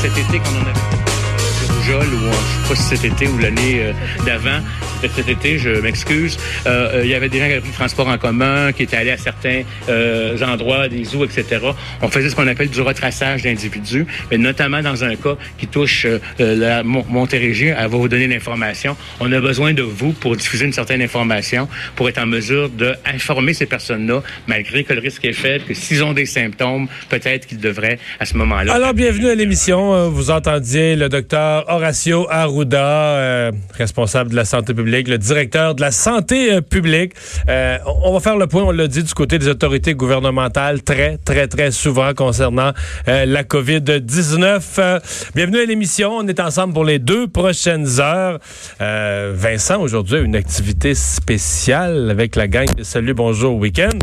Cet été quand on avait euh, rougeole ou je sais pas si cet été ou l'année euh, d'avant, cet été, je m'excuse, euh, euh, il y avait des gens qui avaient pris le transport en commun, qui étaient allés à certains euh, endroits, des zoos, etc. On faisait ce qu'on appelle du retraçage d'individus, mais notamment dans un cas qui touche euh, la Mon- Montérégie, elle va vous donner l'information. On a besoin de vous pour diffuser une certaine information, pour être en mesure d'informer ces personnes-là, malgré que le risque est faible, que s'ils ont des symptômes, peut-être qu'ils devraient, à ce moment-là, Alors, bienvenue à l'émission. Vous entendiez le docteur Horacio Arruda, responsable de la santé publique, le directeur de la santé euh, publique. Euh, on va faire le point, on l'a dit, du côté des autorités gouvernementales très, très, très souvent concernant euh, la COVID-19. Euh, bienvenue à l'émission. On est ensemble pour les deux prochaines heures. Vincent, aujourd'hui, a une activité spéciale avec la gang de Salut, bonjour, week-end.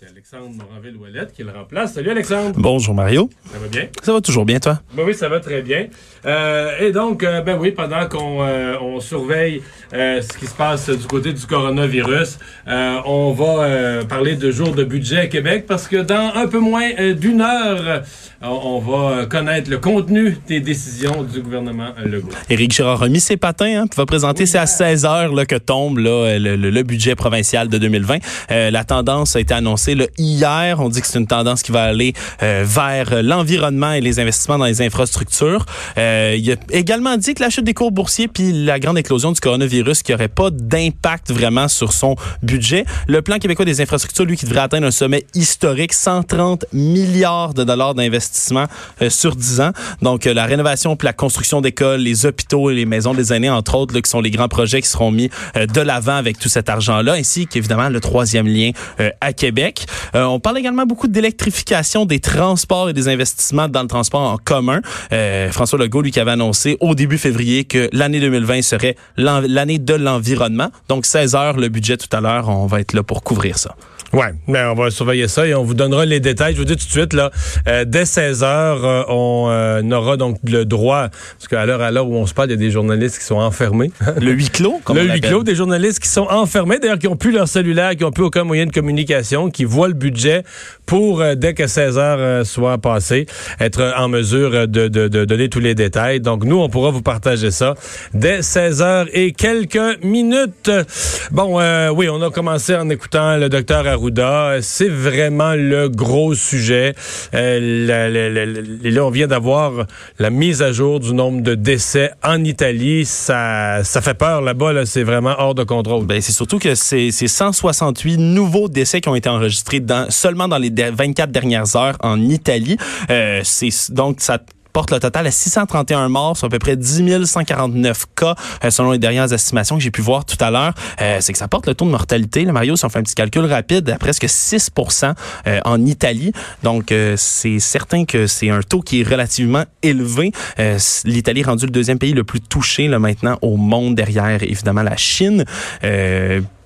C'est Alexandre Moranville-Ouellette qui le remplace. Salut, Alexandre. Bonjour Mario. Ça va bien? Ça va toujours bien toi? Ben oui, ça va très bien. Euh, et donc, euh, ben oui, pendant qu'on euh, on surveille ce qui se passe du côté du coronavirus, on va parler de jour de budget à Québec parce que dans un peu moins d'une heure, on, va connaître le contenu des décisions du gouvernement Legault. Éric Girard a mis ses patins, hein, va présenter, c'est à 16 heures là, que tombe là, le, le- le budget provincial de 2020. Euh, la tendance a été annoncée hier. On dit que c'est une tendance qui va aller euh, vers l'environnement et les investissements dans les infrastructures. Euh, il a également dit que la chute des cours boursiers puis la grande éclosion du coronavirus qui aurait pas d'impact vraiment sur son budget. Le plan québécois des infrastructures, lui, qui devrait atteindre un sommet historique, 130 milliards de dollars d'investissement euh, sur 10 ans. Donc, la rénovation puis la construction d'écoles, les hôpitaux et les maisons des aînés, entre autres, qui sont les grands projets qui seront mis de l'avant avec tout cet argent-là, ainsi qu'évidemment le troisième lien à Québec. Euh, on parle également beaucoup d'électrification des transports et des investissements dans le transport en commun. Euh, François Legault, lui, qui avait annoncé au début février que l'année 2020 serait l'année de l'environnement. Donc, 16 heures, le budget tout à l'heure, on va être là pour couvrir ça. Ouais, ben on va surveiller ça et on vous donnera les détails. Je vous dis tout de suite là, euh, dès 16 heures, euh, on euh, aura donc le droit, parce qu'à l'heure à l'heure où on se parle, il y a des journalistes qui sont enfermés. Le huis clos, comme le on huis clos, des journalistes qui sont enfermés, d'ailleurs, qui n'ont plus leur cellulaire, qui n'ont plus aucun moyen de communication, qui voient le budget pour, dès que 16 heures soit passé, être en mesure de, de- de donner tous les détails. Donc, nous, on pourra vous partager ça dès 16 heures et quelques minutes. Bon, euh, oui, on a commencé en écoutant le docteur C'est vraiment le gros sujet. Euh, là, on vient d'avoir la mise à jour du nombre de décès en Italie. Ça, ça fait peur là-bas. Là. C'est vraiment hors de contrôle. Ben, c'est surtout que c'est c'est 168 nouveaux décès qui ont été enregistrés seulement dans les de- 24 dernières heures en Italie. Euh, c'est donc ça porte le total à 631 morts, sur à peu près 10 149 cas, euh, selon les dernières estimations que j'ai pu voir tout à l'heure. Euh, c'est que ça porte le taux de mortalité, là, Mario, si on fait un petit calcul rapide, à presque 6% euh, en Italie. Donc, euh, c'est certain que c'est un taux qui est relativement élevé. Euh, L'Italie est rendu le deuxième pays le plus touché là, maintenant au monde, derrière évidemment la Chine.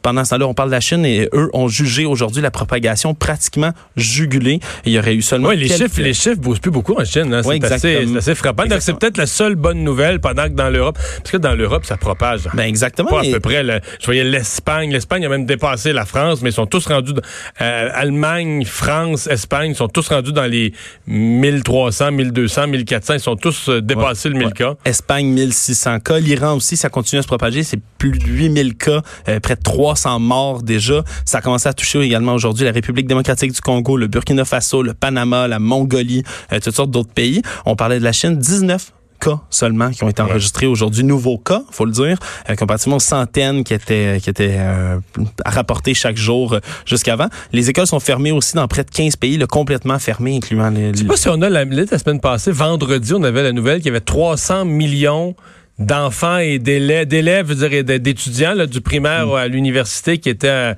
Pendant ce temps-là, on parle de la Chine et eux ont jugé aujourd'hui la propagation pratiquement jugulée. Il y aurait eu seulement Oui, les quelques- chiffres, les chiffres bougent plus beaucoup en Chine. hein. Oui, c'est, assez, frappant. Donc, c'est peut-être la seule bonne nouvelle pendant que dans l'Europe, parce que dans l'Europe, ça propage. Ben exactement. Pas à peu près. le- je voyais l'Espagne. L'Espagne a même dépassé la France, mais ils sont tous rendus. euh, Allemagne, France, Espagne, ils sont tous rendus dans les 1300, 1200, 1400. Ils sont tous euh, dépassés le 1000 Ouais. cas. Espagne, 1600 cas. L'Iran aussi, ça continue à se propager. C'est plus de 8000 cas, euh, près de 300 morts déjà. Ça a commencé à toucher également aujourd'hui la République démocratique du Congo, le Burkina Faso, le Panama, la Mongolie, euh, toutes sortes d'autres pays. On parlait de la Chine, 19 cas seulement qui ont été enregistrés aujourd'hui, nouveaux cas, faut le dire, euh, comparativement aux centaines qui étaient qui étaient euh, rapportés chaque jour euh, jusqu'avant. Les écoles sont fermées aussi dans près de 15 pays, là, complètement fermées, incluant les, Je sais pas si on a la, la semaine passée, vendredi, on avait la nouvelle qu'il y avait 300 millions d'enfants et d'élèves, d'élèves, je veux dire, et d'étudiants là, du primaire à l'université qui étaient euh,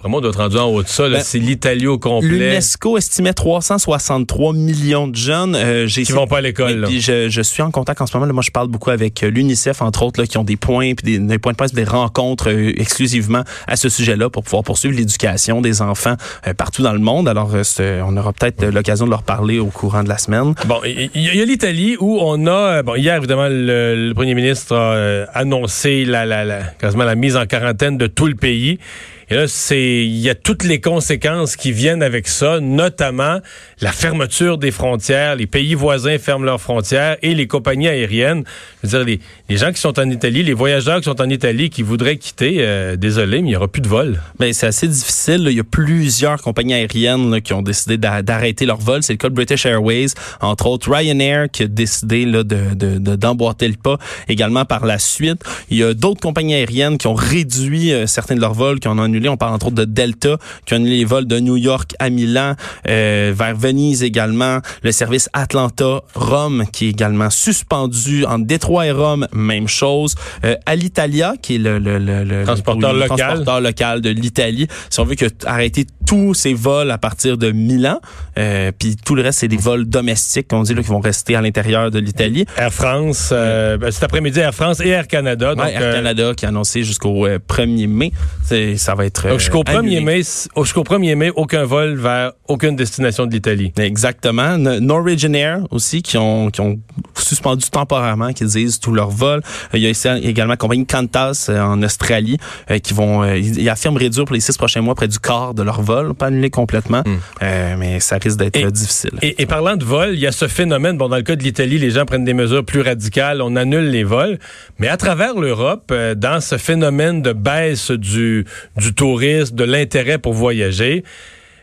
vraiment, on doit être rendu en haut de ça. Ben, c'est l'Italie au complet L'UNESCO estimait 363 millions de jeunes. Euh, qui vont pas à l'école. je, je suis en contact en ce moment. Là, moi, je parle beaucoup avec euh, l'UNICEF, entre autres, là, qui ont des points, puis des, des points de presse, des rencontres euh, exclusivement à ce sujet-là pour pouvoir poursuivre l'éducation des enfants euh, partout dans le monde. Alors, on aura peut-être l'occasion de leur parler au courant de la semaine. Bon, il y, a l'Italie où on a, bon, hier évidemment, le, le premier ministre a annoncé la, la, la, quasiment la mise en quarantaine de tout le pays. Et là, c'est, il y a toutes les conséquences qui viennent avec ça, notamment la fermeture des frontières. Les pays voisins ferment leurs frontières et les compagnies aériennes. Je veux dire, les, les gens qui sont en Italie, les voyageurs qui sont en Italie, qui voudraient quitter, euh, désolé, mais il n'y aura plus de vol. Ben, c'est assez difficile. Il y a plusieurs compagnies aériennes qui ont décidé d'a- d'arrêter leur vol. C'est le cas de British Airways, entre autres Ryanair qui a décidé là, de- d'emboîter le pas également par la suite. Il y a d'autres compagnies aériennes qui ont réduit euh, certains de leurs vols, qui en ont On parle entre autres de Delta, qui a annulé les vols de New York à Milan, euh, vers Venise également. Le service Atlanta-Rome qui est également suspendu. En Détroit et Rome, même chose. Euh, Alitalia, qui est le, le, le, le- Transporteur le local. transporteur local de l'Italie. Si on veut que arrêter tous ces vols à partir de Milan, euh, puis tout le reste c'est des vols domestiques qu'on dit là, qui vont rester à l'intérieur de l'Italie. Air France, euh, ben, cet après-midi, Air France et Air Canada. Donc, Ouais, Air euh, Canada qui a annoncé jusqu'au euh, 1er mai, C'est- ça va être Donc, jusqu'au euh, 1er annulé. mai, jusqu'au 1er mai, aucun vol vers aucune destination de l'Italie. Exactement. Norwegian Air aussi qui ont, qui ont suspendu temporairement, qui disent tous leurs vols. Euh, Il y a ici également la compagnie Qantas euh, en Australie euh, qui vont, euh, ils affirment réduire pour les six prochains mois près du quart de leur vol, pas annuler complètement, Euh, mais ça risque d'être Et- euh, difficile. Et, et parlant de vol, il y a ce phénomène. Bon, dans le cas de l'Italie, les gens prennent des mesures plus radicales, on annule les vols. Mais à travers l'Europe, euh, dans ce phénomène de baisse du, du tourisme, de l'intérêt pour voyager,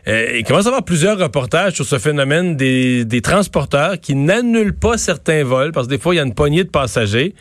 euh, il commence à avoir plusieurs reportages sur ce phénomène des, des transporteurs qui n'annulent pas certains vols, parce que des fois, il y a une poignée de passagers,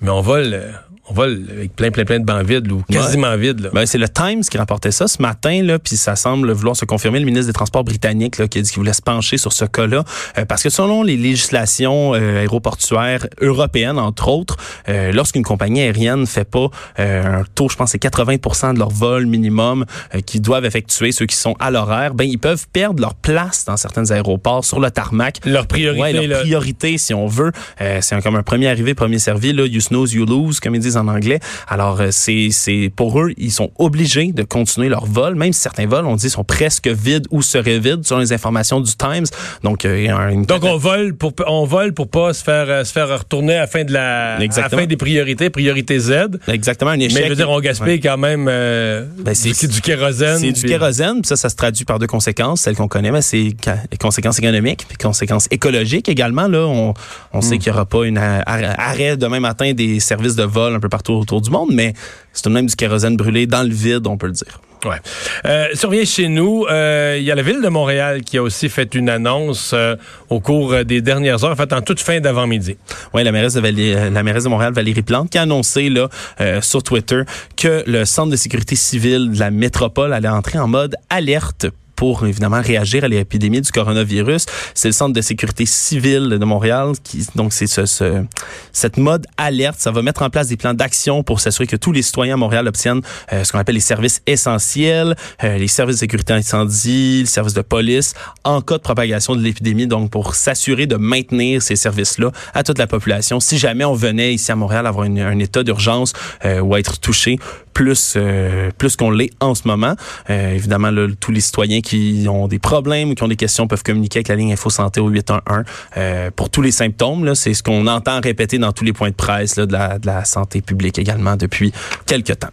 mais on vole, on vole avec plein, plein, plein de bancs vides, ou quasiment vides. Ben, c'est le Times qui rapportait ça ce matin, là, puis ça semble vouloir se confirmer. Le ministre des Transports britannique là, qui a dit qu'il voulait se pencher sur ce cas-là, euh, parce que selon les législations euh, aéroportuaires européennes, entre autres, euh, lorsqu'une compagnie aérienne fait pas euh, un taux, je pense, c'est 80% de leur vol minimum euh, qu'ils doivent effectuer, ceux qui sont à l'horaire, ben ils peuvent perdre leur place dans certains aéroports sur le tarmac. Leur priorité, Ouais, leur là. priorité, si on veut. Euh, c'est comme un premier arrivé, premier servi. Là, you snooze, you lose, comme ils disent en anglais. Alors, euh, c'est, c'est pour eux, ils sont obligés de continuer leur vol, même si certains vols, on dit, sont presque vides ou seraient vides, selon les informations du Times. Donc, euh, il y a une Donc on vole pour on vole pour pas se faire euh, se faire retourner à la fin de la à la Exactement. fin des priorités, priorité Z. exactement un échec. Mais je veux dire, on gaspille quand même euh, Ben, c'est- du, du kérosène. C'est du kérosène, puis ça, ça se traduit par deux conséquences, celles qu'on connaît, mais c'est conséquences économiques, puis conséquences écologiques également. Là, on, on Hmm. sait qu'il n'y aura pas une arrêt demain matin des services de vol un peu partout autour du monde, mais c'est tout de même du kérosène brûlé dans le vide, on peut le dire. Ouais. Euh, revient chez nous, euh, il y a la ville de Montréal qui a aussi fait une annonce euh, au cours euh, des dernières heures, en fait en toute fin d'avant-midi. Oui, la mairesse de Valé- la mairesse de Montréal, Valérie Plante, qui a annoncé là euh, sur Twitter que le centre de sécurité civile de la métropole allait entrer en mode alerte pour évidemment réagir à l'épidémie du coronavirus. C'est le centre de sécurité civile de Montréal qui donc c'est ce, ce- cette mode alerte, ça va mettre en place des plans d'action pour s'assurer que tous les citoyens à Montréal obtiennent euh, ce qu'on appelle les services essentiels, euh, les services de sécurité incendie, les services de police en cas de propagation de l'épidémie. Donc pour s'assurer de maintenir ces services-là à toute la population. Si jamais on venait ici à Montréal avoir un état d'urgence euh, ou être touché plus euh, plus qu'on l'est en ce moment. Euh, évidemment, là, tous les citoyens qui ont des problèmes ou qui ont des questions peuvent communiquer avec la ligne Info Santé au 811 euh, pour tous les symptômes. C'est ce qu'on entend répéter dans tous les points de presse là, de, la, de la santé publique également depuis quelques temps.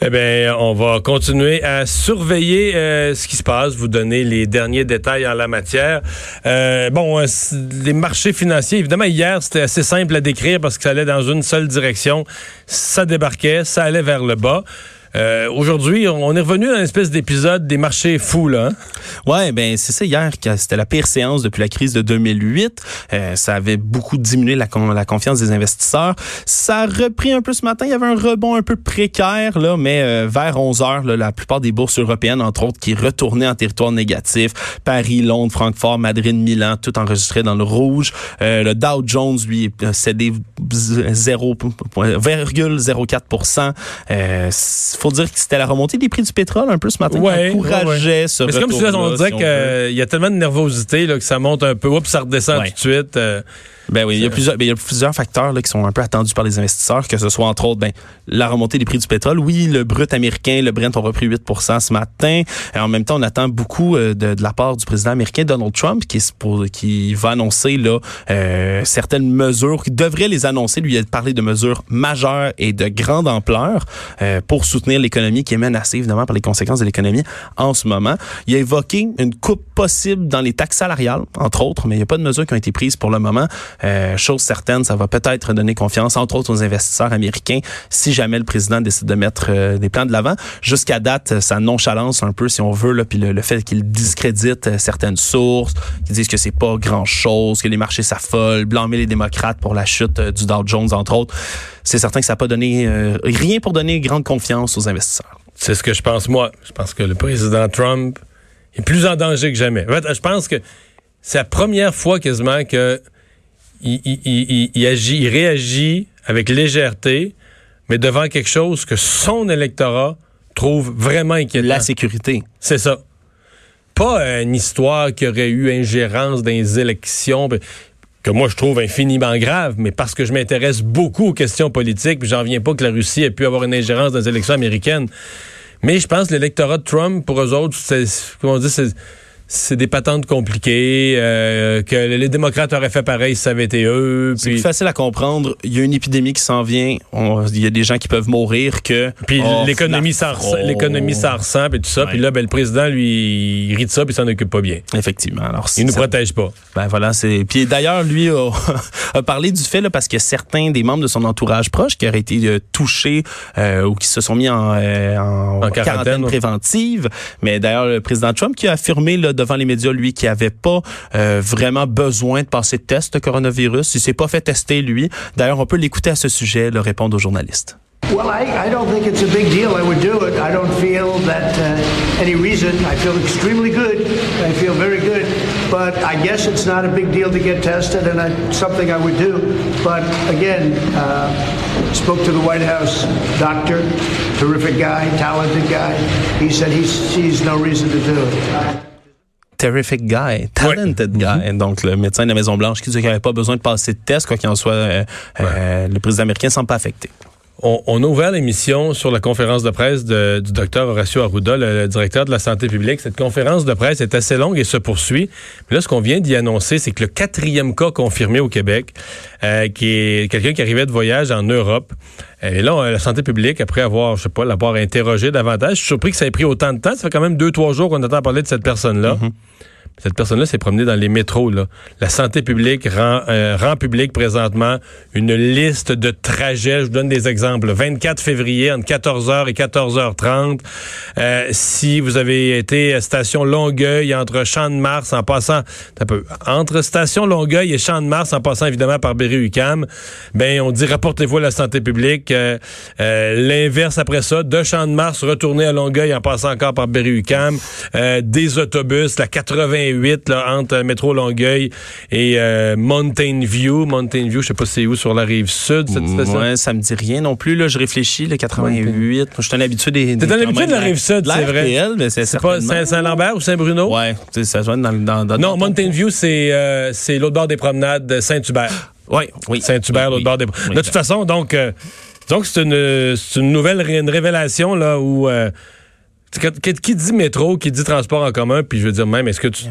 Eh bien, on va continuer à surveiller euh, ce qui se passe, vous donner les derniers détails en la matière. Euh, bon, euh, les marchés financiers, évidemment, hier, c'était assez simple à décrire parce que ça allait dans une seule direction. Ça débarquait, ça allait vers le bas. Euh, Aujourd'hui, on est revenu dans une espèce d'épisode des marchés fous, là. hein? Ouais, ben c'est ça hier c'était la pire séance depuis la crise de 2008. Euh, ça avait beaucoup diminué la, con- la confiance des investisseurs. Ça a repris un peu ce matin. Il y avait un rebond un peu précaire là, mais euh, vers 11 heures, là, la plupart des bourses européennes, entre autres, qui retournaient en territoire négatif. Paris, Londres, Francfort, Madrid, Milan, tout enregistré dans le rouge. Euh, le Dow Jones, lui, a cédé 0,04 euh, faut dire que c'était la remontée des prix du pétrole un peu ce matin Ouais, qui encourageait ce Mais c'est comme si là, on si qu'il veut. y a tellement de nervosité là, que ça monte un peu, oups, ça redescend Ouais. tout de suite. euh, Ben oui, il y a plusieurs, ben, il y a plusieurs facteurs là, qui sont un peu attendus par les investisseurs, que ce soit entre autres ben, la remontée des prix du pétrole. Oui, le brut américain, le Brent ont repris 8% ce matin. Et en même temps, on attend beaucoup euh, de, de la part du président américain Donald Trump qui, est qui va annoncer là euh, certaines mesures, qui devrait les annoncer. Lui, il a parlé de mesures majeures et de grande ampleur euh, pour soutenir l'économie qui est menacée évidemment par les conséquences de l'économie en ce moment. Il a évoqué une coupe possible dans les taxes salariales, entre autres, mais il n'y a pas de mesures qui ont été prises pour le moment. Euh, chose certaine, ça va peut-être donner confiance, entre autres, aux investisseurs américains si jamais le président décide de mettre euh, des plans de l'avant. Jusqu'à date, ça nonchalance un peu, si on veut, là, puis le, le fait qu'il discrédite euh, certaines sources, qu'ils disent que c'est pas grand-chose, que les marchés s'affolent, blâmer les démocrates pour la chute du Dow Jones, entre autres. C'est certain que ça n'a pas donné euh, rien pour donner grande confiance aux investisseurs. C'est ce que je pense, moi. Je pense que le président Trump est plus en danger que jamais. En fait, je pense que c'est la première fois quasiment que il, il- il- il agit, il réagit avec légèreté, mais devant quelque chose que son électorat trouve vraiment inquiétant. La sécurité. C'est ça. Pas une histoire qui aurait eu ingérence dans les élections, ben, que moi je trouve infiniment grave, mais parce que je m'intéresse beaucoup aux questions politiques, puis j'en viens pas que la Russie ait pu avoir une ingérence dans les élections américaines. Mais je pense que l'électorat de Trump, pour eux autres, c'est, comment on dit, c'est, c'est des patentes compliquées, euh, que les démocrates auraient fait pareil si ça avait été eux. C'est Puis, plus facile à comprendre. Il y a une épidémie qui s'en vient. Il y a des gens qui peuvent mourir que. puis Oh, l'économie s'en l'économie s'en ressent, puis tout ça. Puis là, ben, le président, lui, il rit de ça, puis s'en occupe pas bien. Effectivement. Alors, Il nous ça- protège pas. Ben voilà, c'est. Puis d'ailleurs, lui a, a parlé du fait là, parce que certains des membres de son entourage proche qui auraient été euh, touchés euh, ou qui se sont mis en, euh, en, En quarantaine, ouais. préventive. Mais d'ailleurs, le président Trump qui a affirmé là, devant les médias, lui, qu'il avait pas euh, vraiment besoin de passer de test de coronavirus. Il s'est pas fait tester lui. D'ailleurs, on peut l'écouter à ce sujet, le répondre aux journalistes. Well, I, I don't think it's a big deal. I would do it. I don't feel that uh, any reason. I feel extremely good. I feel very good. But I guess it's not a big deal to get tested, and I, something I would do. But again, uh, spoke to the White House doctor, terrific guy, talented guy. He said he sees no reason to do it. Terrific guy, talented guy. Donc, le médecin de la Maison-Blanche qui dit qu'il n'avait pas besoin de passer de test, quoi qu'il en soit, euh, euh, le président américain ne semble pas affecté. On, on a ouvert l'émission sur la conférence de presse du docteur Horacio Arruda, le, directeur de la santé publique. Cette conférence de presse est assez longue et se poursuit. Mais là, ce qu'on vient d'y annoncer, c'est que le quatrième cas confirmé au Québec, euh, qui est quelqu'un qui arrivait de voyage en Europe. Et là, on- la santé publique, après avoir, je sais pas, l'avoir interrogé davantage, je suis surpris que ça ait pris autant de temps. Ça fait quand même deux, trois jours qu'on entend parler de cette personne-là. Cette personne-là s'est promenée dans les métros. Là. La santé publique rend, euh, rend public présentement une liste de trajets. Je vous donne des exemples. 24 février, entre 14h et 14h30. Euh, si vous avez été à station Longueuil, entre Champ-de-Mars, en passant... un peu, entre station Longueuil et Champ-de-Mars, en passant évidemment par Berry-UQAM, ben, on dit rapportez-vous à la santé publique. Euh, euh, L'inverse après ça, de Champ-de-Mars, retourner à Longueuil en passant encore par Berry-UQAM. Euh, des autobus, la 88 là, entre euh, métro Longueuil et euh, Mountain View. Mountain View, je sais pas c'est où sur la rive sud cette station. Ouais, ça me dit rien non plus. Là, je réfléchis, le 88. Je suis un habitué des. T'es un habitué de la rive sud, c'est vrai. Mais c'est pas Saint- Saint-Lambert ou Saint-Bruno? Ouais, ça joue dans, dans, dans Non, Mountain View, c'est euh, c'est l'autre bord des promenades de Saint-Hubert. Ouais, oui. Saint-Hubert, Oui, l'autre oui. bord des. Oui, de toute façon, donc, euh, donc c'est une, une nouvelle une révélation là où euh, qui, dit métro, qui dit transport en commun, puis je veux dire même, est-ce que tu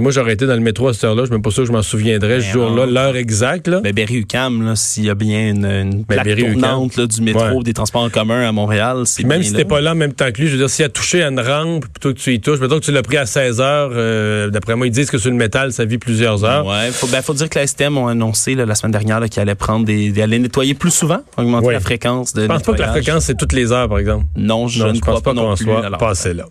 moi j'aurais été dans le métro à cette heure-là, je suis même pas sûr que je m'en souviendrais ce Ben jour-là, l'heure exacte là. Ben, Berry-UQAM, s'il y a bien une, une plaque Berry-UQAM. tournante là, du métro, Ouais. des transports en commun à Montréal, c'est même si t'es pas là en même temps que lui, je veux dire, s'il a touché à une rampe, plutôt que tu y touches, mettons que tu l'as pris à 16 heures, euh, d'après moi, ils disent que sur le métal, ça vit plusieurs heures. Ouais, faut, ben, faut dire que la STM ont annoncé là, la semaine dernière qu'ils allaient prendre des, des- allaient nettoyer plus souvent, augmenter la fréquence de Je pense pas que la nettoyage. fréquence, c'est toutes les heures, par exemple. Non, je non, ne je crois pense pas non qu'on plus. soit Alors, passé là.